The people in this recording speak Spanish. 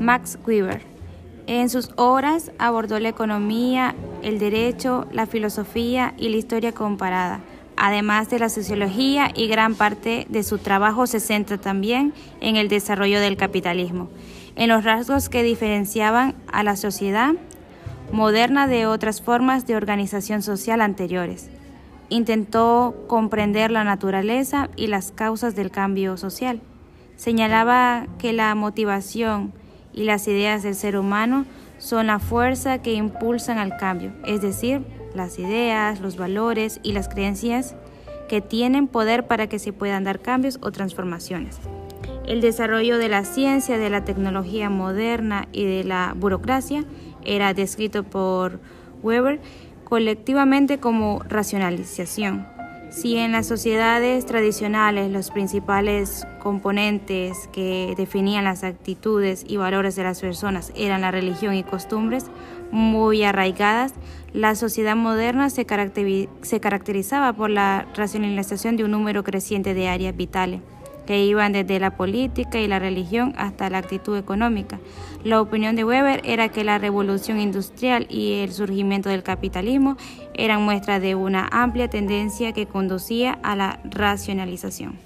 Max Weber. En sus obras abordó la economía, el derecho, la filosofía y la historia comparada, además de la sociología y gran parte de su trabajo se centra también en el desarrollo del capitalismo, en los rasgos que diferenciaban a la sociedad moderna de otras formas de organización social anteriores. Intentó comprender la naturaleza y las causas del cambio social. Señalaba que la motivación y las ideas del ser humano son la fuerza que impulsan al cambio, es decir, las ideas, los valores y las creencias que tienen poder para que se puedan dar cambios o transformaciones. El desarrollo de la ciencia, de la tecnología moderna y de la burocracia era descrito por Weber colectivamente como racionalización. Si en las sociedades tradicionales los principales componentes que definían las actitudes y valores de las personas eran la religión y costumbres muy arraigadas, la sociedad moderna se, caracterizaba por la racionalización de un número creciente de áreas vitales que iban desde la política y la religión hasta la actitud económica. La opinión de Weber era que la revolución industrial y el surgimiento del capitalismo eran muestras de una amplia tendencia que conducía a la racionalización.